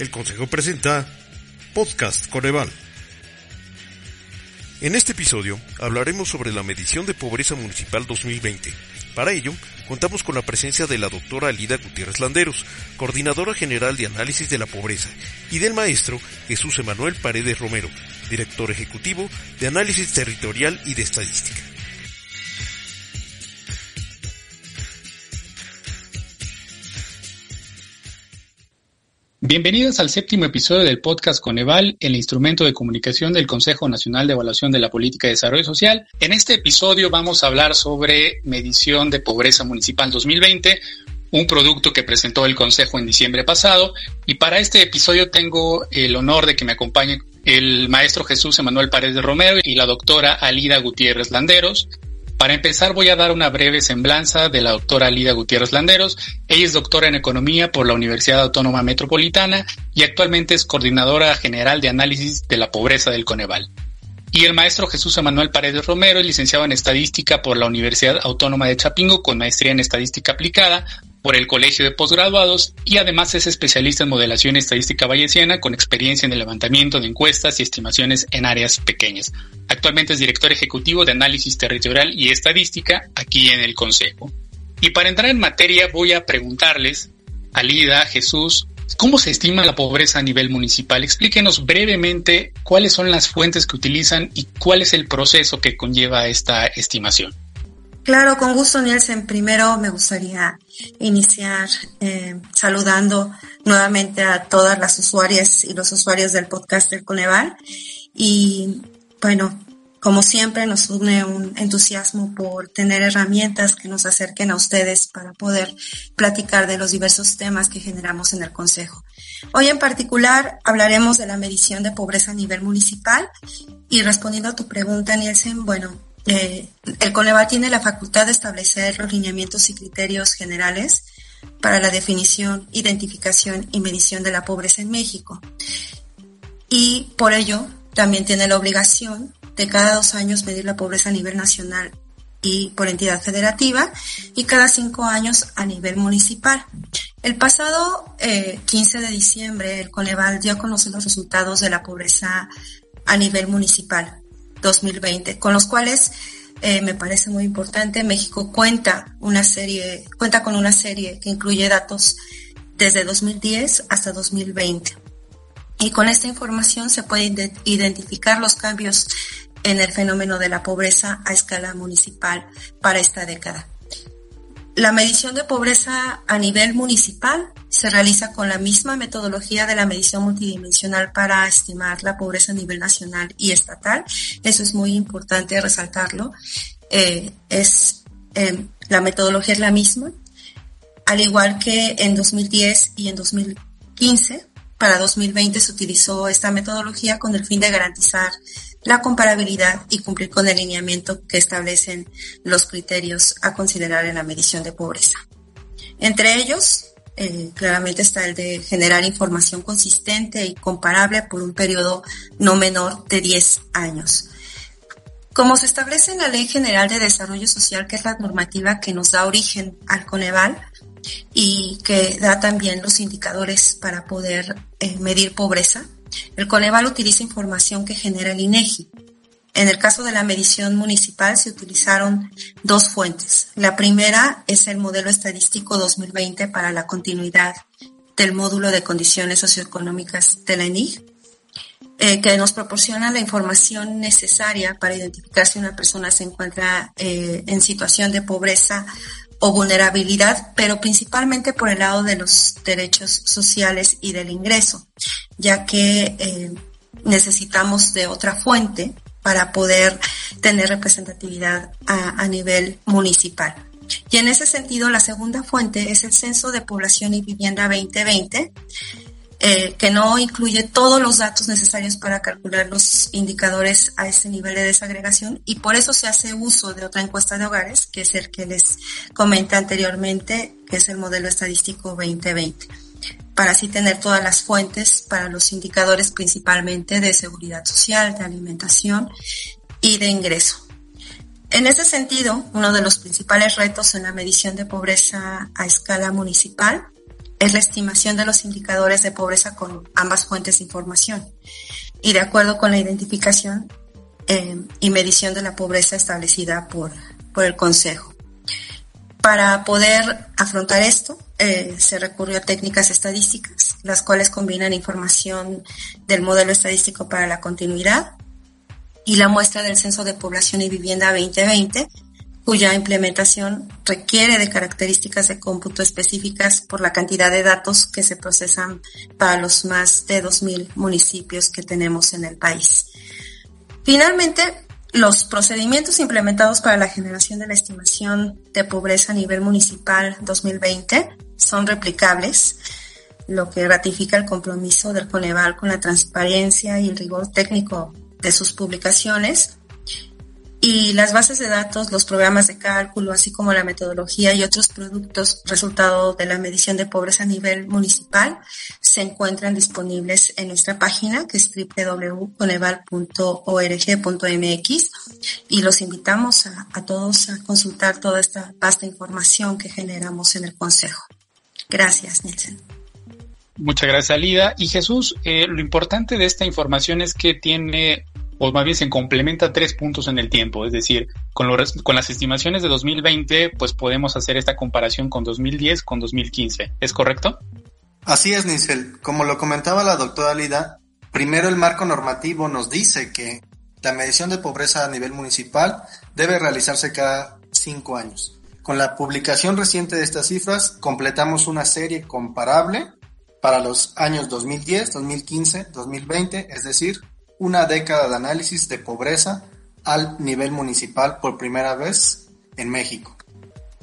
el Consejo presenta Podcast Coneval. En este episodio hablaremos sobre la medición de pobreza municipal 2020. Para ello, contamos con la presencia de la doctora Alida Gutiérrez Landeros, coordinadora general de análisis de la pobreza, y del maestro Jesús Emanuel Paredes Romero, director ejecutivo de análisis territorial y de estadística. Bienvenidos al séptimo episodio del podcast Coneval, el instrumento de comunicación del Consejo Nacional de Evaluación de la Política de Desarrollo Social. En este episodio vamos a hablar sobre medición de pobreza municipal 2020, un producto que presentó el Consejo en diciembre pasado. Y para este episodio tengo el honor de que me acompañe el maestro Jesús Emanuel Paredes Romero y la doctora Alida Gutiérrez Landeros. Para empezar voy a dar una breve semblanza de la doctora Lida Gutiérrez Landeros. Ella es doctora en Economía por la Universidad Autónoma Metropolitana y actualmente es coordinadora general de análisis de la pobreza del Coneval. Y el maestro Jesús Emanuel Paredes Romero es licenciado en Estadística por la Universidad Autónoma de Chapingo con maestría en Estadística Aplicada por el Colegio de Postgraduados y además es especialista en modelación estadística bayesiana con experiencia en el levantamiento de encuestas y estimaciones en áreas pequeñas. Actualmente es director ejecutivo de análisis territorial y estadística aquí en el Consejo. Y para entrar en materia voy a preguntarles a Lida, Jesús, ¿cómo se estima la pobreza a nivel municipal? Explíquenos brevemente cuáles son las fuentes que utilizan y cuál es el proceso que conlleva esta estimación. Claro, con gusto, Nielsen. Primero me gustaría iniciar eh, saludando nuevamente a todas las usuarias y los usuarios del podcast del Coneval. Y bueno, como siempre, nos une un entusiasmo por tener herramientas que nos acerquen a ustedes para poder platicar de los diversos temas que generamos en el Consejo. Hoy en particular hablaremos de la medición de pobreza a nivel municipal y respondiendo a tu pregunta, Nielsen, bueno, eh, el Coneval tiene la facultad de establecer los lineamientos y criterios generales para la definición, identificación y medición de la pobreza en México. Y por ello también tiene la obligación de cada dos años medir la pobreza a nivel nacional y por entidad federativa y cada cinco años a nivel municipal. El pasado 15 eh, de diciembre el Coneval dio a conocer los resultados de la pobreza a nivel municipal. 2020, con los cuales eh, me parece muy importante. México cuenta una serie, cuenta con una serie que incluye datos desde 2010 hasta 2020. Y con esta información se pueden identificar los cambios en el fenómeno de la pobreza a escala municipal para esta década. La medición de pobreza a nivel municipal se realiza con la misma metodología de la medición multidimensional para estimar la pobreza a nivel nacional y estatal. Eso es muy importante resaltarlo. Eh, es, eh, la metodología es la misma, al igual que en 2010 y en 2015. Para 2020 se utilizó esta metodología con el fin de garantizar la comparabilidad y cumplir con el lineamiento que establecen los criterios a considerar en la medición de pobreza. Entre ellos, eh, claramente está el de generar información consistente y comparable por un periodo no menor de 10 años. Como se establece en la Ley General de Desarrollo Social, que es la normativa que nos da origen al Coneval y que da también los indicadores para poder eh, medir pobreza, el Coneval utiliza información que genera el INEGI. En el caso de la medición municipal se utilizaron dos fuentes. La primera es el modelo estadístico 2020 para la continuidad del módulo de condiciones socioeconómicas de la ENIG, eh, que nos proporciona la información necesaria para identificar si una persona se encuentra eh, en situación de pobreza o vulnerabilidad, pero principalmente por el lado de los derechos sociales y del ingreso, ya que eh, necesitamos de otra fuente para poder tener representatividad a, nivel municipal. Y en ese sentido, la segunda fuente es el Censo de Población y Vivienda 2020, eh, que no incluye todos los datos necesarios para calcular los indicadores a ese nivel de desagregación y por eso se hace uso de otra encuesta de hogares, que es el que les comenté anteriormente, que es el modelo estadístico 2020, para así tener todas las fuentes para los indicadores principalmente de seguridad social, de alimentación y de ingreso. En ese sentido, uno de los principales retos en la medición de pobreza a escala municipal es la estimación de los indicadores de pobreza con ambas fuentes de información y de acuerdo con la identificación eh, y medición de la pobreza establecida por, por el Consejo. Para poder afrontar esto, eh, se recurrió a técnicas estadísticas, las cuales combinan información del modelo estadístico para la continuidad y la muestra del Censo de Población y Vivienda 2020, cuya implementación requiere de características de cómputo específicas por la cantidad de datos que se procesan para los más de 2.000 municipios que tenemos en el país. Finalmente, los procedimientos implementados para la generación de la estimación de pobreza a nivel municipal 2020 son replicables, lo que ratifica el compromiso del Coneval con la transparencia y el rigor técnico de sus publicaciones y las bases de datos, los programas de cálculo, así como la metodología y otros productos resultado de la medición de pobreza a nivel municipal se encuentran disponibles en nuestra página que es www.coneval.org.mx y los invitamos a, todos a consultar toda esta vasta información que generamos en el Consejo. Gracias, Nelson. Muchas gracias, Alida. Y Jesús, eh, lo importante de esta información es que tiene o más bien se complementa tres puntos en el tiempo, es decir, con, con las estimaciones de 2020, pues podemos hacer esta comparación con 2010, con 2015, ¿es correcto? Así es, Nicel. Como lo comentaba la doctora Lida, primero el marco normativo nos dice que la medición de pobreza a nivel municipal debe realizarse cada cinco años. Con la publicación reciente de estas cifras, completamos una serie comparable para los años 2010, 2015, 2020, es decir, una década de análisis de pobreza al nivel municipal por primera vez en México.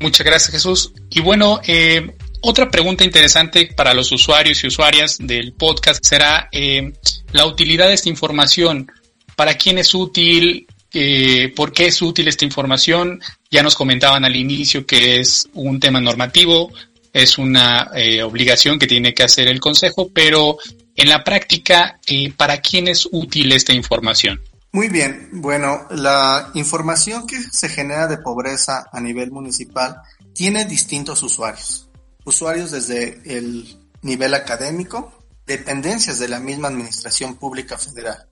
Muchas gracias Jesús. Y bueno, eh, otra pregunta interesante para los usuarios y usuarias del podcast será eh, la utilidad de esta información. ¿Para quién es útil? Eh, ¿Por qué es útil esta información? Ya nos comentaban al inicio que es un tema normativo, es una obligación que tiene que hacer el Consejo, pero en la práctica, eh, ¿para quién es útil esta información? Muy bien, bueno, la información que se genera de pobreza a nivel municipal tiene distintos usuarios. Usuarios desde el nivel académico, dependencias de la misma Administración Pública Federal.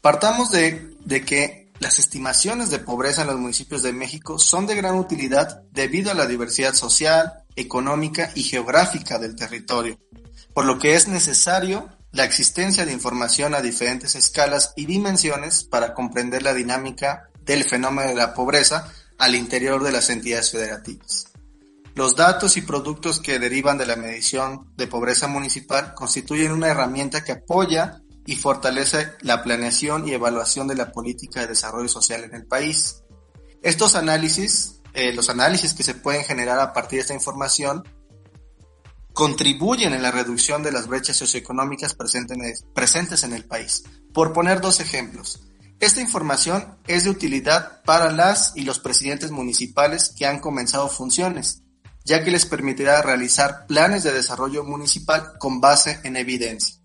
Partamos de, de que las estimaciones de pobreza en los municipios de México son de gran utilidad debido a la diversidad social, económica y geográfica del territorio, por lo que es necesario la existencia de información a diferentes escalas y dimensiones para comprender la dinámica del fenómeno de la pobreza al interior de las entidades federativas. Los datos y productos que derivan de la medición de pobreza municipal constituyen una herramienta que apoya y fortalece la planeación y evaluación de la política de desarrollo social en el país. Estos análisis, eh, los análisis que se pueden generar a partir de esta información, contribuyen en la reducción de las brechas socioeconómicas presentes en el país. Por poner dos ejemplos, esta información es de utilidad para las y los presidentes municipales que han comenzado funciones, ya que les permitirá realizar planes de desarrollo municipal con base en evidencia.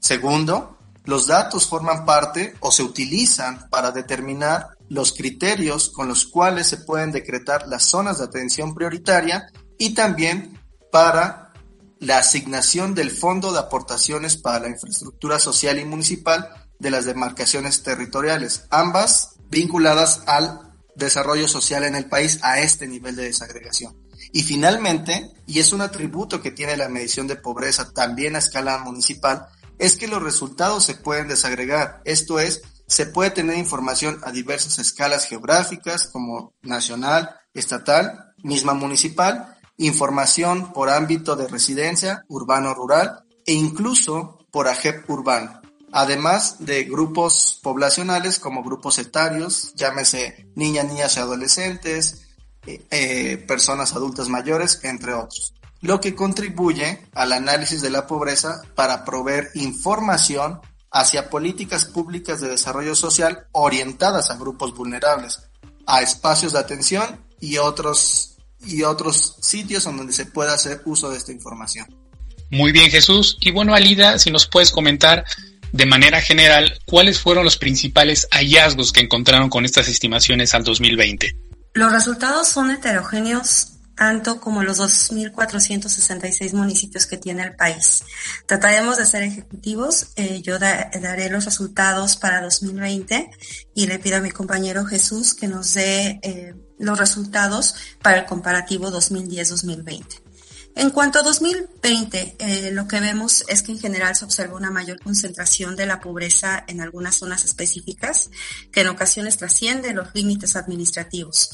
Segundo, los datos forman parte o se utilizan para determinar los criterios con los cuales se pueden decretar las zonas de atención prioritaria y también para la asignación del Fondo de Aportaciones para la Infraestructura Social y Municipal de las demarcaciones territoriales, ambas vinculadas al desarrollo social en el país a este nivel de desagregación. Y finalmente, y es un atributo que tiene la medición de pobreza también a escala municipal, es que los resultados se pueden desagregar. Esto es, se puede tener información a diversas escalas geográficas como nacional, estatal, misma municipal, información por ámbito de residencia, urbano-rural e incluso por AGEP urbano, además de grupos poblacionales como grupos etarios, llámese niñas, niñas y adolescentes, eh, eh, personas adultas mayores, entre otros, lo que contribuye al análisis de la pobreza para proveer información hacia políticas públicas de desarrollo social orientadas a grupos vulnerables, a espacios de atención y otros y otros sitios en donde se pueda hacer uso de esta información. Muy bien, Jesús. Y bueno, Alida, si nos puedes comentar de manera general cuáles fueron los principales hallazgos que encontraron con estas estimaciones al 2020. Los resultados son heterogéneos tanto como los 2.466 municipios que tiene el país. Trataremos de ser ejecutivos. Eh, yo daré los resultados para 2020 y le pido a mi compañero Jesús que nos dé eh, los resultados para el comparativo 2010-2020. En cuanto a 2020, eh, lo que vemos es que en general se observa una mayor concentración de la pobreza en algunas zonas específicas, que en ocasiones trasciende los límites administrativos.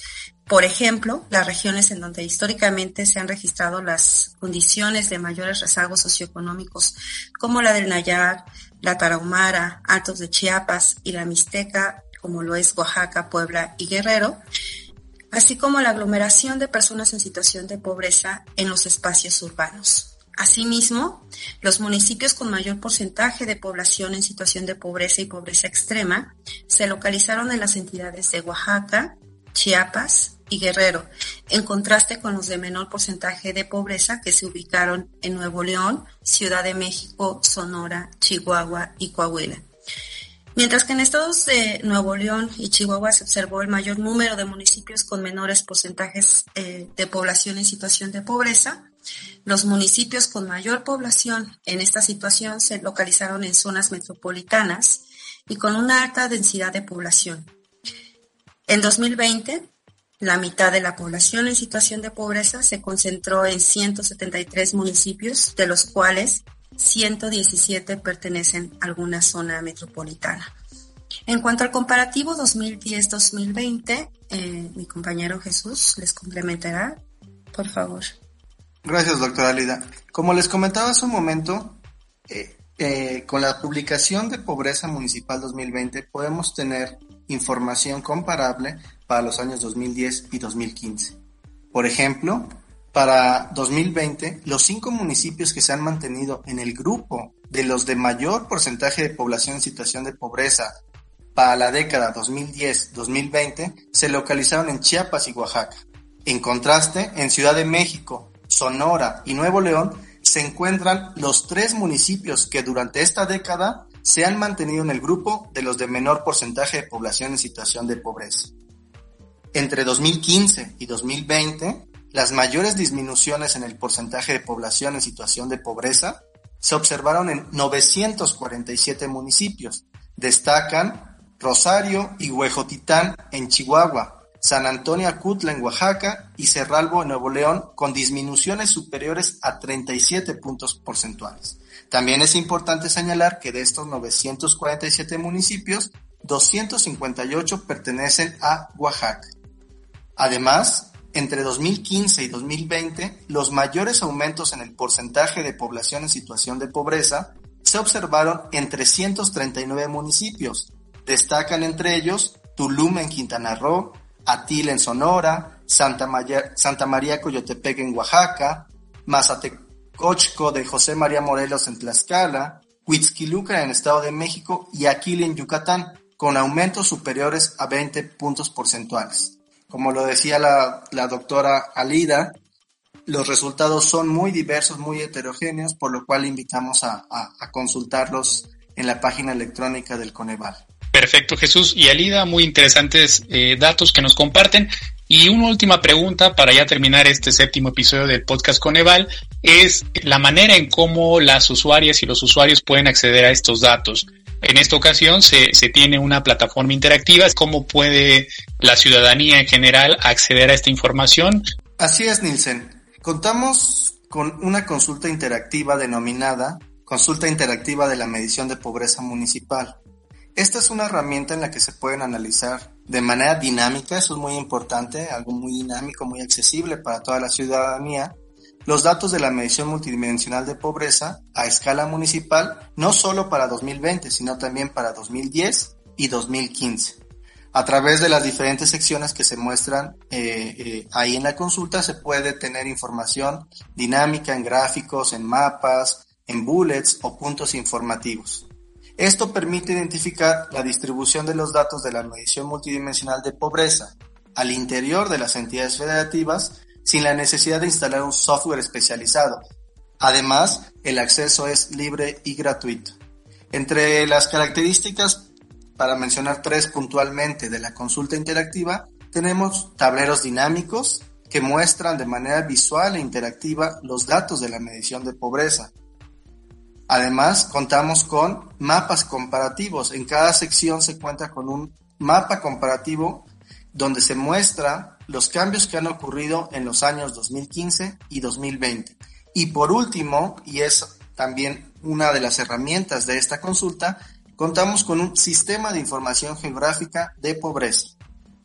Por ejemplo, las regiones en donde históricamente se han registrado las condiciones de mayores rezagos socioeconómicos, como la del Nayar, la Tarahumara, Altos de Chiapas y la Mixteca, como lo es Oaxaca, Puebla y Guerrero, así como la aglomeración de personas en situación de pobreza en los espacios urbanos. Asimismo, los municipios con mayor porcentaje de población en situación de pobreza y pobreza extrema se localizaron en las entidades de Oaxaca, Chiapas y Guerrero, en contraste con los de menor porcentaje de pobreza que se ubicaron en Nuevo León, Ciudad de México, Sonora, Chihuahua y Coahuila. Mientras que en estados de Nuevo León y Chihuahua se observó el mayor número de municipios con menores porcentajes eh, de población en situación de pobreza, los municipios con mayor población en esta situación se localizaron en zonas metropolitanas y con una alta densidad de población. En 2020, la mitad de la población en situación de pobreza se concentró en 173 municipios, de los cuales 117 pertenecen a alguna zona metropolitana. En cuanto al comparativo 2010-2020, eh, mi compañero Jesús les complementará, por favor. Gracias, doctora Lida. Como les comentaba hace un momento, eh, eh, con la publicación de Pobreza Municipal 2020 podemos tener información comparable para los años 2010 y 2015. Por ejemplo, para 2020, los cinco municipios que se han mantenido en el grupo de los de mayor porcentaje de población en situación de pobreza para la década 2010-2020 se localizaron en Chiapas y Oaxaca. En contraste, en Ciudad de México, Sonora y Nuevo León se encuentran los tres municipios que durante esta década se han mantenido en el grupo de los de menor porcentaje de población en situación de pobreza. Entre 2015 y 2020, las mayores disminuciones en el porcentaje de población en situación de pobreza se observaron en 947 municipios. Destacan Rosario y Huejotitán en Chihuahua, San Antonio Acutla en Oaxaca y Cerralbo en Nuevo León con disminuciones superiores a 37 puntos porcentuales. También es importante señalar que de estos 947 municipios, 258 pertenecen a Oaxaca. Además, entre 2015 y 2020, los mayores aumentos en el porcentaje de población en situación de pobreza se observaron en 339 municipios. Destacan entre ellos Tulum en Quintana Roo, Atil en Sonora, Santa, María, Coyotepec en Oaxaca, Mazatecochco de José María Morelos en Tlaxcala, Huitzquiluca en Estado de México y Aquil en Yucatán, con aumentos superiores a 20 puntos porcentuales. Como lo decía la, doctora Alida, los resultados son muy diversos, muy heterogéneos, por lo cual invitamos a, consultarlos en la página electrónica del Coneval. Perfecto, Jesús. Y Alida, muy interesantes eh, datos que nos comparten. Y una última pregunta para ya terminar este séptimo episodio del podcast Coneval es la manera en cómo las usuarias y los usuarios pueden acceder a estos datos. En esta ocasión se, se tiene una plataforma interactiva. ¿Cómo puede la ciudadanía en general acceder a esta información? Así es, Nielsen. Contamos con una consulta interactiva denominada Consulta Interactiva de la Medición de Pobreza Municipal. Esta es una herramienta en la que se pueden analizar de manera dinámica, eso es muy importante, algo muy dinámico, muy accesible para toda la ciudadanía, los datos de la medición multidimensional de pobreza a escala municipal, no solo para 2020, sino también para 2010 y 2015. A través de las diferentes secciones que se muestran eh, eh, ahí en la consulta se puede tener información dinámica en gráficos, en mapas, en bullets o puntos informativos. Esto permite identificar la distribución de los datos de la medición multidimensional de pobreza al interior de las entidades federativas sin la necesidad de instalar un software especializado. Además, el acceso es libre y gratuito. Entre las características, para mencionar tres puntualmente de la consulta interactiva, tenemos tableros dinámicos, que muestran de manera visual e interactiva los datos de la medición de pobreza. Además, contamos con mapas comparativos. En cada sección se cuenta con un mapa comparativo donde se muestra los cambios que han ocurrido en los años 2015 y 2020. Y por último, y es también una de las herramientas de esta consulta, contamos con un sistema de información geográfica de pobreza,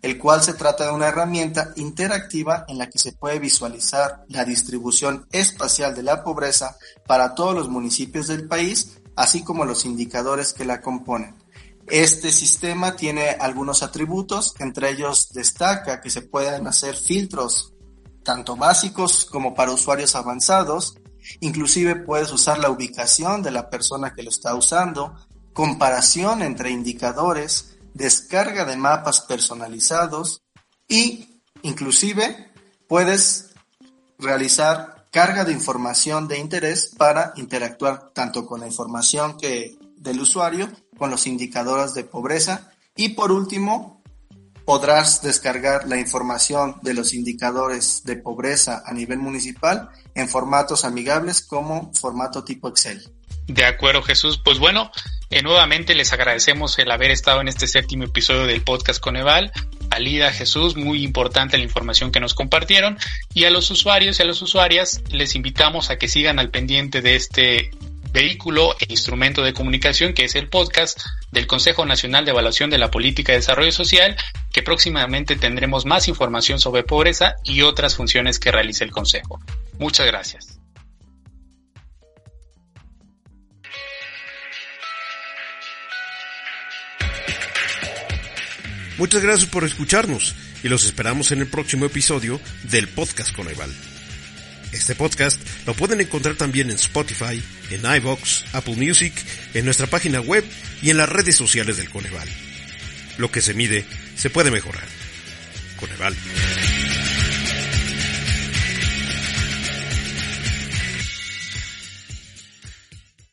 el cual se trata de una herramienta interactiva en la que se puede visualizar la distribución espacial de la pobreza para todos los municipios del país, así como los indicadores que la componen. Este sistema tiene algunos atributos, entre ellos destaca que se pueden hacer filtros tanto básicos como para usuarios avanzados, inclusive puedes usar la ubicación de la persona que lo está usando, comparación entre indicadores, descarga de mapas personalizados y inclusive puedes realizar carga de información de interés para interactuar tanto con la información que del usuario con los indicadores de pobreza y por último podrás descargar la información de los indicadores de pobreza a nivel municipal en formatos amigables como formato tipo Excel. De acuerdo, Jesús. Pues bueno, eh, nuevamente les agradecemos el haber estado en este séptimo episodio del podcast Coneval. Alida, Jesús, muy importante la información que nos compartieron. Y a los usuarios y a las usuarias les invitamos a que sigan al pendiente de este vehículo e instrumento de comunicación que es el podcast del Consejo Nacional de Evaluación de la Política de Desarrollo Social, que próximamente tendremos más información sobre pobreza y otras funciones que realiza el Consejo. Muchas gracias. Muchas gracias por escucharnos y los esperamos en el próximo episodio del Podcast Coneval. Este podcast lo pueden encontrar también en Spotify, en iBox, Apple Music, en nuestra página web y en las redes sociales del Coneval. Lo que se mide se puede mejorar. Coneval.